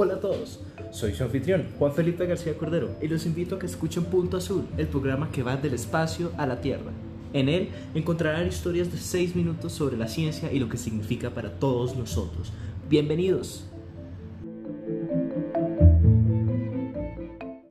Hola a todos, soy su anfitrión, Juan Felipe García Cordero, y los invito a que escuchen Punto Azul, el programa que va del espacio a la Tierra. En él encontrarán historias de 6 minutos sobre la ciencia y lo que significa para todos nosotros. Bienvenidos.